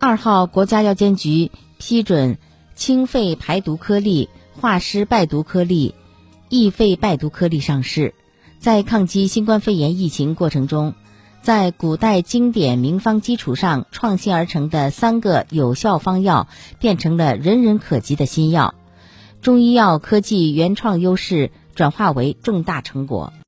二号国家药监局批准清肺排毒颗粒化湿败毒颗粒益肺败毒颗粒上市。在抗击新冠肺炎疫情过程中在古代经典名方基础上创新而成的三个有效方药变成了人人可及的新药。中医药科技原创优势转化为重大成果。